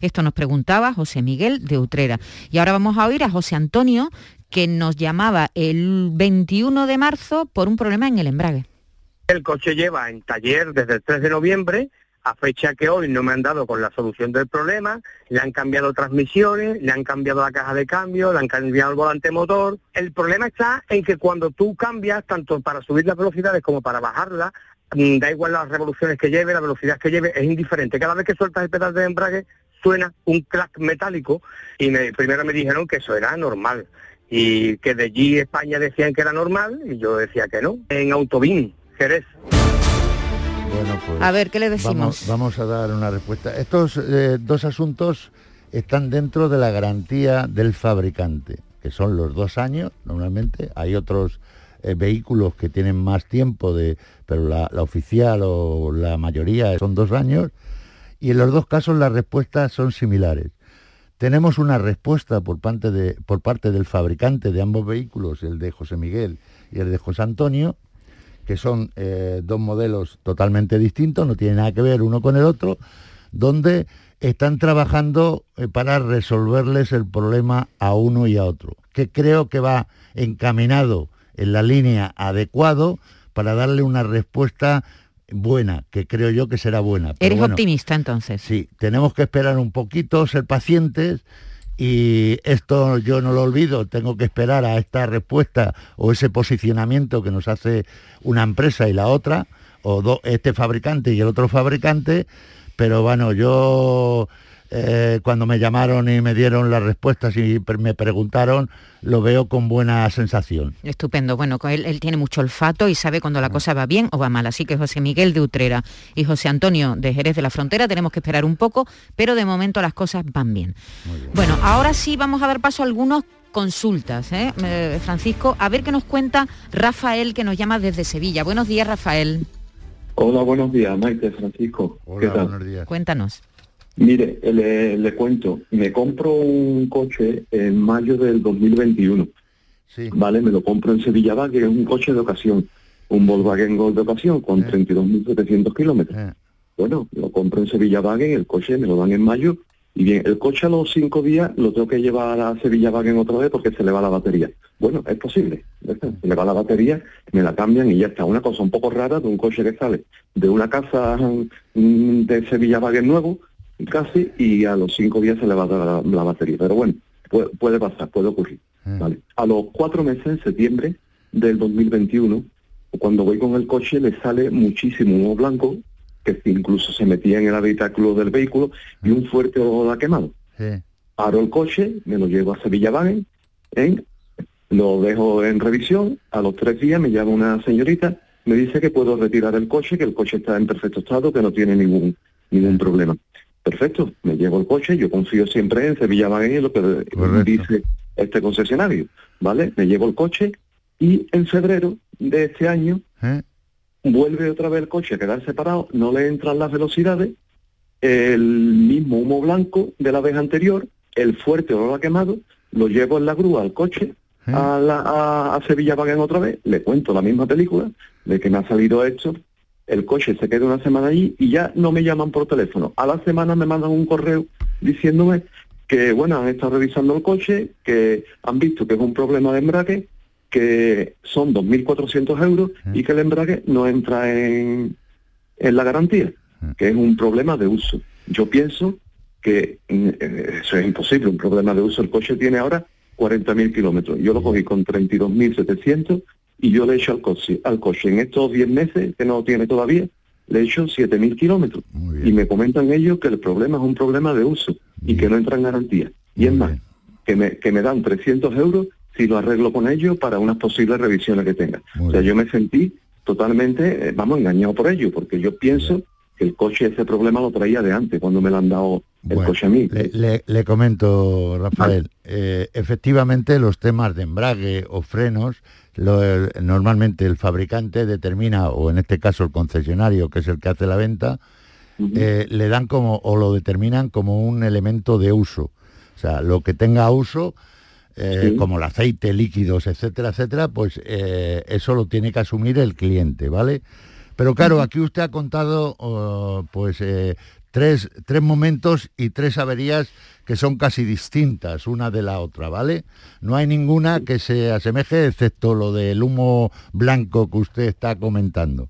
Esto nos preguntaba José Miguel de Utrera. Y ahora vamos a oír a José Antonio, que nos llamaba el 21 de marzo por un problema en el embrague. El coche lleva en taller desde el 3 de noviembre, a fecha que hoy no me han dado con la solución del problema, le han cambiado transmisiones, le han cambiado la caja de cambio, le han cambiado el volante motor. El problema está en que cuando tú cambias, tanto para subir las velocidades como para bajarlas, da igual las revoluciones que lleve, la velocidad que lleve, es indiferente. Cada vez que sueltas el pedal de embrague, suena un clac metálico y me, primero me dijeron que eso era normal y que de allí España decían que era normal y yo decía que no. En Autobín, Jerez. Bueno, pues A ver, ¿qué le decimos? Vamos, vamos a dar una respuesta. Estos eh, dos asuntos están dentro de la garantía del fabricante, que son los dos años normalmente. Hay otros eh, vehículos que tienen más tiempo, de, pero la, oficial o la mayoría son dos años. Y en los dos casos las respuestas son similares. Tenemos una respuesta por parte, de, por parte del fabricante de ambos vehículos, el de José Miguel y el de José Antonio, que son eh, dos modelos totalmente distintos, no tienen nada que ver uno con el otro, donde están trabajando eh, para resolverles el problema a uno y a otro, que creo que va encaminado en la línea adecuado para darle una respuesta buena, que creo yo que será buena. Pero Eres bueno, optimista entonces. Sí, tenemos que esperar un poquito, ser pacientes y esto yo no lo olvido, tengo que esperar a esta respuesta o ese posicionamiento que nos hace una empresa y la otra, o do- este fabricante y el otro fabricante, pero bueno, yo eh, cuando me llamaron y me dieron las respuestas y pre- me preguntaron, lo veo con buena sensación. Estupendo. Bueno, él, él tiene mucho olfato y sabe cuando la cosa va bien o va mal. Así que José Miguel de Utrera y José Antonio de Jerez de la Frontera tenemos que esperar un poco, pero de momento las cosas van bien. Bueno, ahora sí vamos a dar paso a algunos consultas, ¿eh? Eh, Francisco, a ver qué nos cuenta Rafael que nos llama desde Sevilla. Buenos días, Rafael. Hola, buenos días, Maite, Francisco. ¿Qué tal? Cuéntanos. Mire, eh, le, le cuento, me compro un coche en mayo del 2021. Vale, me lo compro en Sevilla que es un coche de ocasión, un Volkswagen Gol de ocasión con 32.700 kilómetros. Bueno, lo compro en Sevilla Wagen, el coche me lo dan en mayo y bien, el coche a los cinco días lo tengo que llevar a Sevilla Wagen otra vez porque se le va la batería. Bueno, es posible, se le va la batería, me la cambian y ya está. Una cosa un poco rara de un coche que sale de una casa mm, de Sevilla Wagen nuevo, casi, y a los cinco días se le va la, la batería. Pero bueno, puede, puede pasar, puede ocurrir. ¿vale? A los cuatro meses, en septiembre del 2021, cuando voy con el coche le sale muchísimo humo blanco, que incluso se metía en el habitáculo del vehículo, y un fuerte olor a quemado. Paro el coche, me lo llevo a Sevilla Wagen, ¿eh? lo dejo en revisión, a los tres días me llama una señorita, me dice que puedo retirar el coche, que el coche está en perfecto estado, que no tiene ningún ningún problema. Perfecto, me llevo el coche, yo confío siempre en Sevilla y lo que dice este concesionario, ¿vale? Me llevo el coche y en febrero de este año vuelve otra vez el coche a quedar separado, no le entran las velocidades, el mismo humo blanco de la vez anterior, el fuerte olor a quemado, lo llevo en la grúa al coche, a, la, a, a Sevilla Wagen otra vez, le cuento la misma película, de que me ha salido esto, el coche se queda una semana allí y ya no me llaman por teléfono. A la semana me mandan un correo diciéndome que, bueno, han estado revisando el coche, que han visto que es un problema de embrague, que son 2.400 euros y que el embrague no entra en, en la garantía, que es un problema de uso. Yo pienso que mm, eh, eso es imposible, un problema de uso. El coche tiene ahora 40.000 kilómetros. Yo lo cogí con 32.700 y yo le he hecho al coche, al coche en estos 10 meses, que no tiene todavía, le he hecho 7.000 kilómetros. Y me comentan ellos que el problema es un problema de uso y que no entra en garantía. Y es más, que me, que me dan 300 euros si lo arreglo con ellos para unas posibles revisiones que tenga. o sea, yo me sentí totalmente, eh, vamos, engañado por ello, porque yo pienso que el coche ese problema lo traía de antes, cuando me lo han dado el Bueno, coche a mí. Le, le- le comento, Rafael, eh, efectivamente los temas de embrague o frenos, lo- normalmente el fabricante determina, o en este caso el concesionario, que es el que hace la venta, eh, le dan como, o lo determinan como un elemento de uso. O sea, lo que tenga uso, eh, Sí. como el aceite, líquidos, etcétera, etcétera, pues eh, eso lo tiene que asumir el cliente, ¿vale? Pero claro, aquí usted ha contado oh, pues eh, tres, tres momentos y tres averías que son casi distintas una de la otra, ¿vale? No hay ninguna que se asemeje, excepto lo del humo blanco que usted está comentando.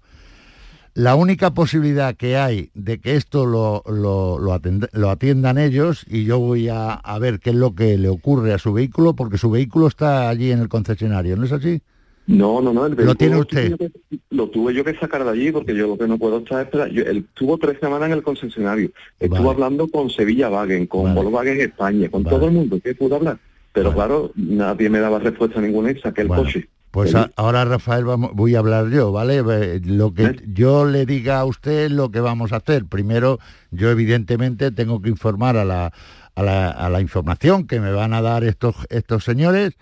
La única posibilidad que hay de que esto lo, lo- atiendan ellos, y yo voy a, a ver qué es lo que le ocurre a su vehículo, porque su vehículo está allí en el concesionario, ¿no es así? No, no, no. El ¿Lo tiene usted? tuve que- Lo tuve yo que sacar de allí porque yo lo que no puedo estar es... esperar- Yo, él estuvo tres semanas en el concesionario. Estuvo hablando con Sevilla Wagen, con Volkswagen España, con todo el mundo que pudo hablar. Pero claro, nadie me daba respuesta ninguna y saqué el Bueno, coche. Pues a- ahora, Rafael, vamos, voy a hablar yo, ¿vale? Eh, Lo que yo le diga a usted es lo que vamos a hacer. Primero, yo evidentemente tengo que informar a la, a la, a la información que me van a dar estos, estos señores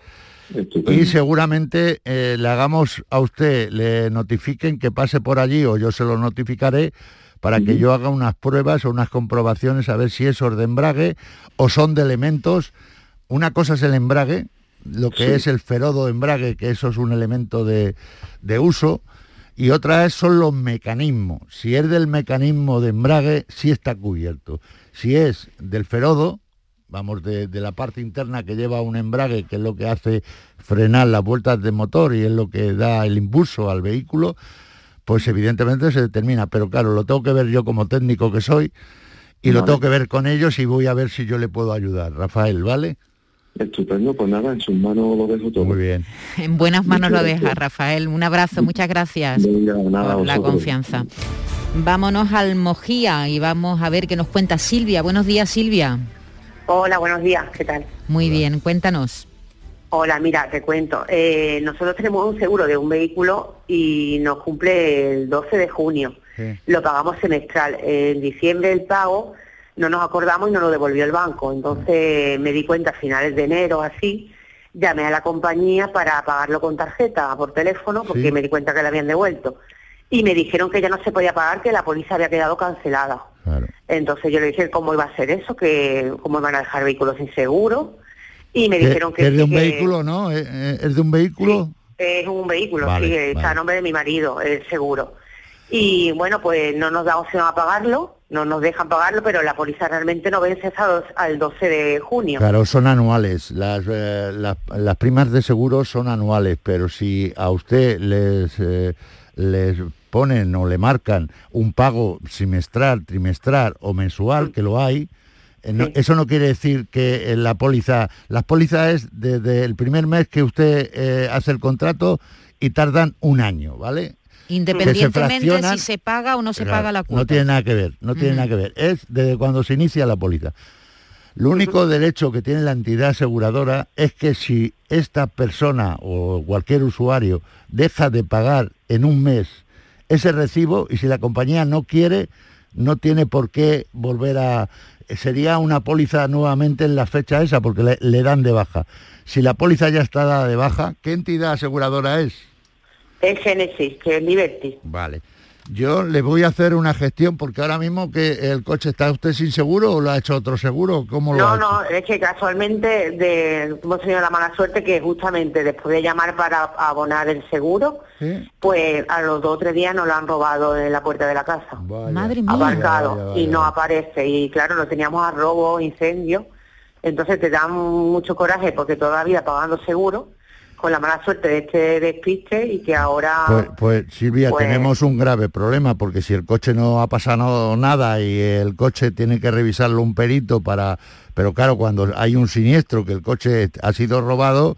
y seguramente eh, le hagamos a usted, le notifiquen que pase por allí o yo se lo notificaré para que yo haga unas pruebas o unas comprobaciones a ver si esos de embrague o son de elementos. Una cosa es el embrague, lo que Sí. es el ferodo de embrague, que eso es un elemento de, de uso, y otra es son los mecanismos. Si es del mecanismo de embrague, sí está cubierto. Si es del ferodo, vamos, de, de la parte interna que lleva un embrague, que es lo que hace frenar las vueltas de motor y es lo que da el impulso al vehículo, pues evidentemente se determina. Pero claro, lo tengo que ver yo como técnico que soy y lo tengo que ver con ellos y voy a ver si yo le puedo ayudar. Rafael, ¿vale? Estupendo, pues nada, en sus manos lo dejo todo. Muy bien. En buenas manos lo deja, gracias. Rafael. Un abrazo, muchas gracias Venga, nada, por la confianza. Vámonos al Mojía y vamos a ver qué nos cuenta Silvia. Buenos días, Silvia. Hola, buenos días, ¿qué tal? Muy bien, cuéntanos. Hola, mira, te cuento. Eh, nosotros tenemos un seguro de un vehículo y nos cumple el 12 de junio. Lo pagamos semestral. En diciembre el pago no nos acordamos y nos lo devolvió el banco. Entonces me di cuenta a finales de enero, así, llamé a la compañía para pagarlo con tarjeta por teléfono porque Sí. me di cuenta que le habían devuelto. Y me dijeron que ya no se podía pagar, que la póliza había quedado cancelada. Entonces yo le dije cómo iba a ser eso, que cómo iban a dejar vehículos sin seguro. Y me dijeron que, es de sí, un que vehículo, ¿no? ¿Es, es de un vehículo? es un vehículo, Vale, sí, está a nombre de mi marido, el seguro. Y bueno, pues no nos da opción a pagarlo, no nos dejan pagarlo, pero la póliza realmente no vence hasta dos- al 12 de junio. Claro, son anuales. Las, eh, las, las primas de seguro son anuales, pero si a usted les, eh, les ponen o le marcan un pago semestral, trimestral o mensual, que lo hay, eh, eso no quiere decir que eh, la póliza, las pólizas es desde el primer mes que usted eh, hace el contrato y tardan un año, ¿vale? Independientemente si se paga o no se Claro, paga la cuota. No tiene nada que ver, no tiene nada que ver. Es desde cuando se inicia la póliza. Lo único derecho que tiene la entidad aseguradora es que si esta persona o cualquier usuario deja de pagar en un mes ese recibo y si la compañía no quiere, no tiene por qué volver a... Sería una póliza nuevamente en la fecha esa porque le, le dan de baja. Si la póliza ya está dada de baja, ¿qué entidad aseguradora es? Es Genesis, que es Liberty. Vale. Yo le voy a hacer una gestión porque ahora mismo que el coche está usted sin seguro o lo ha hecho otro seguro, ¿cómo lo ha No, hecho? no, es que casualmente de, hemos tenido la mala suerte que justamente después de llamar para abonar el seguro, ¿Sí? pues a los dos o tres días nos lo han robado en la puerta de la casa. Madre mía. Aparcado Vaya, vaya, y no aparece. Y claro, lo teníamos a robo, incendio. Entonces te dan mucho coraje porque todavía pagando seguro, con la mala suerte de este despiste y que ahora... Pues, pues, Silvia, Pues- tenemos un grave problema porque si el coche no ha pasado nada y el coche tiene que revisarlo un perito para... Pero claro, cuando hay un siniestro, que el coche ha sido robado,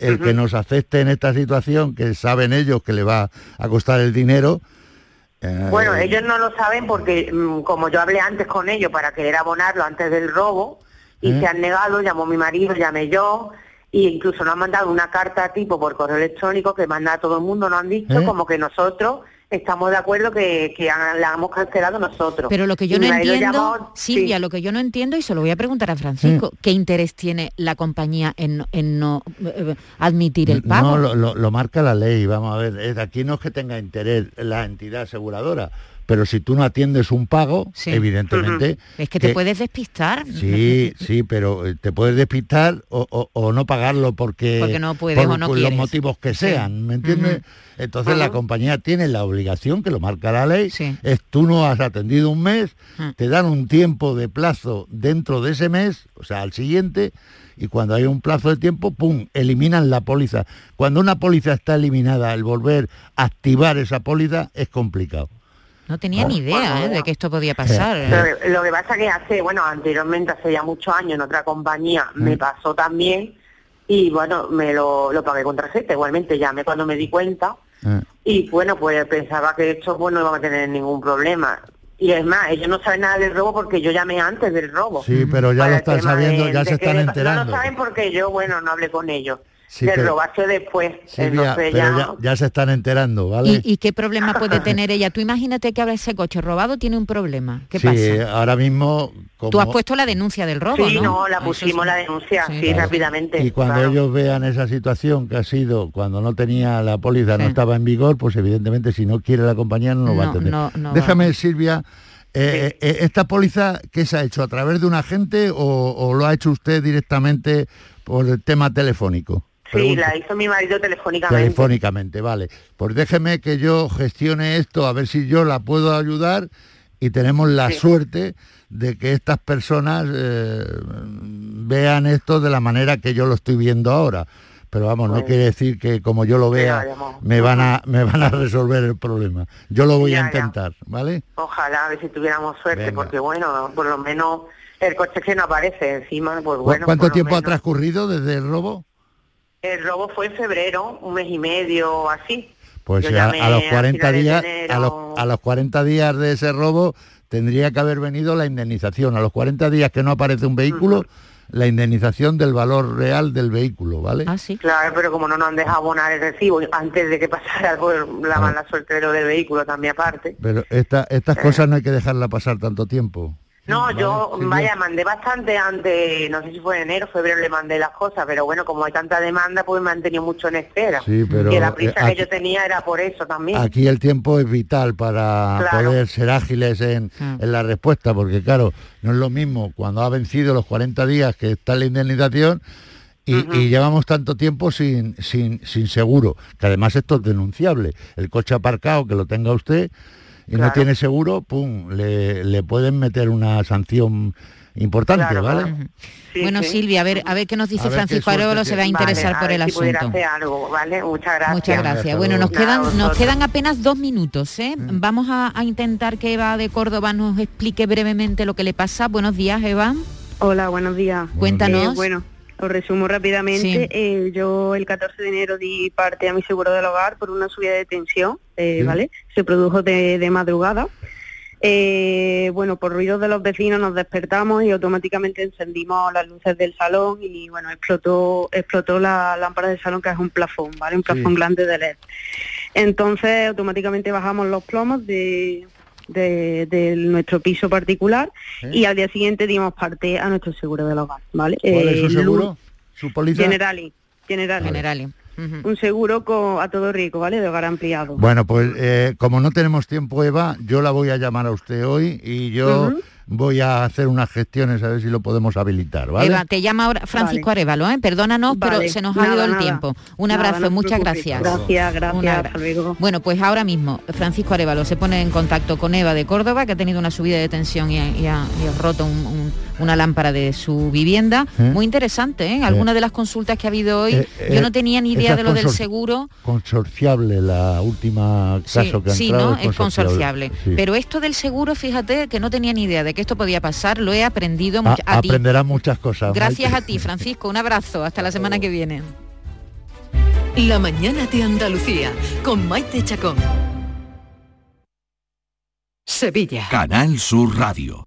el que nos acepte en esta situación, que saben ellos que le va a costar el dinero... eh, Bueno, ellos no lo saben porque mm, como yo hablé antes con ellos para querer abonarlo antes del robo y ¿Eh? se han negado, llamó mi marido, llamé yo e incluso nos han mandado una carta tipo por correo electrónico que manda a todo el mundo, nos han dicho ¿Eh? como que nosotros estamos de acuerdo que, que han- la hemos cancelado nosotros. Pero lo que yo Y no entiendo, llamó- Silvia, sí. lo que yo no entiendo, y se lo voy a preguntar a Francisco, ¿qué interés tiene la compañía en, no- en no eh, admitir el pago? No, lo, lo- lo marca la ley, vamos a ver. es- Aquí no es que tenga interés la entidad aseguradora, pero si tú no atiendes un pago, Sí. evidentemente... Es que te puedes despistar. Sí, sí, pero eh, te puedes despistar o, o- o no pagarlo porque, Porque no puedes por o no los quieres. motivos que Sí. sean, ¿me entiendes? Entonces la compañía tiene la obligación, que lo marca la ley, es tú no has atendido un mes, te dan un tiempo de plazo dentro de ese mes, o sea, al siguiente, y cuando hay un plazo de tiempo, ¡pum!, eliminan la póliza. Cuando una póliza está eliminada, el volver a activar esa póliza es complicado. No tenía ni idea ¿eh? de que esto podía pasar. Lo que, lo que pasa que hace, bueno, anteriormente, hace ya muchos años, en otra compañía, me pasó también y bueno, me lo, lo pagué con tarjeta. Igualmente llamé cuando me di cuenta Ah. y bueno, pues pensaba que esto pues, no iba a tener ningún problema. Y es más, ellos no saben nada del robo porque yo llamé antes del robo. Sí, pero ya lo están sabiendo, de- ya de se están enterando. No lo saben porque yo, bueno, no hablé con ellos. Sí, del pero- robo ha sido después. Silvia, Entonces pero ya... ya, ya se están enterando, ¿vale? ¿Y, y qué problema puede tener ella? Tú imagínate que ahora ese coche robado tiene un problema. ¿Qué sí, pasa? ahora mismo... Como, Tú has puesto la denuncia del robo, Sí, ¿no? no, la Eso pusimos sí. la denuncia, sí, Claro. rápidamente. Y cuando claro. ellos vean esa situación que ha sido cuando no tenía la póliza, no estaba en vigor, pues evidentemente si no quiere la compañía no lo va a No, no, va. Déjame, Silvia, eh, eh, ¿esta póliza qué se ha hecho? ¿A través de un agente o, o lo ha hecho usted directamente por el tema telefónico? Sí, Pregunto. la hizo mi marido telefónicamente. Telefónicamente, vale. Pues déjeme que yo gestione esto, a ver si yo la puedo ayudar y tenemos la Sí. suerte de que estas personas eh, vean esto de la manera que yo lo estoy viendo ahora. Pero vamos, no quiere decir que como yo lo vea me van a me van a resolver el problema. Yo lo voy Ya, a ya. intentar, ¿vale? Ojalá, a ver si tuviéramos suerte, Venga. porque bueno, por lo menos el coche que no aparece encima, pues ¿Cu- bueno. ¿Cuánto tiempo ha transcurrido desde el robo? El robo fue en febrero, un mes y medio, así. Pues a, a los a 40 finales de días, a los, a los 40 días de ese robo tendría que haber venido la indemnización. A los 40 días que no aparece un vehículo, la indemnización del valor real del vehículo, ¿vale? Ah, sí. Claro, pero como no nos han dejado abonar el recibo antes de que pasara por la Ah. mala suerte de lo del vehículo también aparte. Pero esta- estas cosas no hay que dejarla pasar tanto tiempo. No, yo, vaya, mandé bastante antes, no sé si fue en enero, febrero le mandé las cosas, pero bueno, como hay tanta demanda, pues me han tenido mucho en espera. Sí, pero, que la prisa eh, aquí- que yo tenía era por eso también. Aquí el tiempo es vital para Claro. poder ser ágiles en, Ah. en la respuesta, porque claro, no es lo mismo cuando ha vencido los 40 días que está la indemnización y, y llevamos tanto tiempo sin, sin, sin seguro, que además esto es denunciable. El coche aparcado que lo tenga usted y no tiene seguro, pum, le, le pueden meter una sanción importante, Claro, ¿vale? Sí, bueno, sí. Silvia, a ver, a ver qué nos dice Francisco Arevalo, se va a interesar Vale, a por el si asunto. hacer algo, ¿vale? Muchas gracias. Muchas gracias. Bueno, nos quedan, Nada, nos quedan apenas dos minutos. ¿eh? Vamos a, a intentar que Eva de Córdoba nos explique brevemente lo que le pasa. Buenos días, Eva. Hola, buenos días. Cuéntanos. Eh, bueno, os resumo rápidamente. Sí. Eh, yo el 14 de enero di parte a mi seguro del hogar por una subida de tensión, eh, Sí. ¿vale? Se produjo de, de madrugada. Eh, bueno, por ruidos de los vecinos nos despertamos y automáticamente encendimos las luces del salón y bueno, explotó, explotó la lámpara del salón que es un plafón, ¿vale? Un plafón Sí. grande de LED. Entonces automáticamente bajamos los plomos de, de, de nuestro piso particular ¿Eh? y al día siguiente dimos parte a nuestro seguro del hogar, ¿vale? ¿Cuál es Eh, su Lu- seguro? ¿Su póliza? Generali, Generali. Generali. Un seguro con, a todo riesgo, ¿vale? De hogar ampliado. Bueno, pues eh, como no tenemos tiempo, Eva, yo la voy a llamar a usted hoy y yo voy a hacer unas gestiones a ver si lo podemos habilitar, ¿vale? Eva, te llama ahora Francisco Arevalo, ¿eh? Perdónanos, pero Vale, se nos ha ido el nada. tiempo. Un Nada, abrazo, no muchas gracias. Gracias, gracias, Un abra-. Bueno, pues ahora mismo Francisco Arevalo se pone en contacto con Eva de Córdoba, que ha tenido una subida de tensión y ha, y ha- y ha roto un- un- una lámpara de su vivienda. ¿Eh? Muy interesante, ¿eh? Algunas de las consultas que ha habido hoy, Eh, yo eh, no tenía ni idea de lo del seguro. Consorciable, la última Sí, caso que ha sí, entrado ¿no? Es consorciable. Sí. Pero esto del seguro, fíjate que no tenía ni idea de que esto podía pasar, lo he aprendido A- mucho a ti. aprenderá muchas cosas. Gracias Maite. a ti, Francisco. Un abrazo. Hasta la semana que viene. La mañana de Andalucía con Maite Chacón. Sevilla. Canal Sur Radio.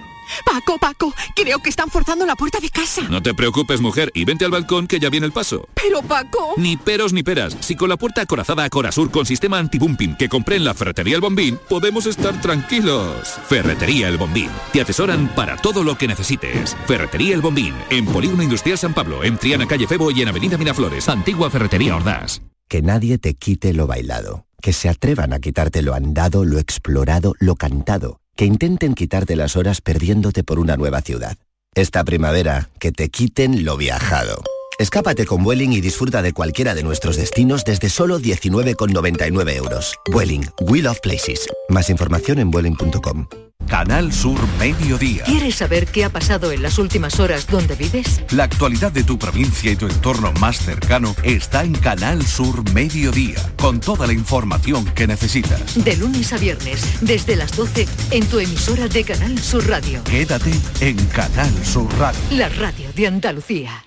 Paco, Paco, creo que están forzando la puerta de casa. No te preocupes, mujer, y vente al balcón que ya viene el paso. Pero, Paco... Ni peros ni peras. Si con la puerta acorazada Acorazur con sistema anti-bumping que compré en la Ferretería El Bombín, podemos estar tranquilos. Ferretería El Bombín. Te asesoran para todo lo que necesites. Ferretería El Bombín. En Polígono Industrial San Pablo, en Triana Calle Febo y en Avenida Miraflores. Antigua Ferretería Ordaz. Que nadie te quite lo bailado. Que se atrevan a quitarte lo andado, lo explorado, lo cantado. Que intenten quitarte las horas perdiéndote por una nueva ciudad. Esta primavera, que te quiten lo viajado. Escápate con Vueling y disfruta de cualquiera de nuestros destinos desde solo 19,99 euros. Vueling, We Love Places. Más información en vueling.com. Canal Sur Mediodía. ¿Quieres saber qué ha pasado en las últimas horas donde vives? La actualidad de tu provincia y tu entorno más cercano está en Canal Sur Mediodía, con toda la información que necesitas. De lunes a viernes, desde las 12, en tu emisora de Canal Sur Radio. Quédate en Canal Sur Radio. La radio de Andalucía.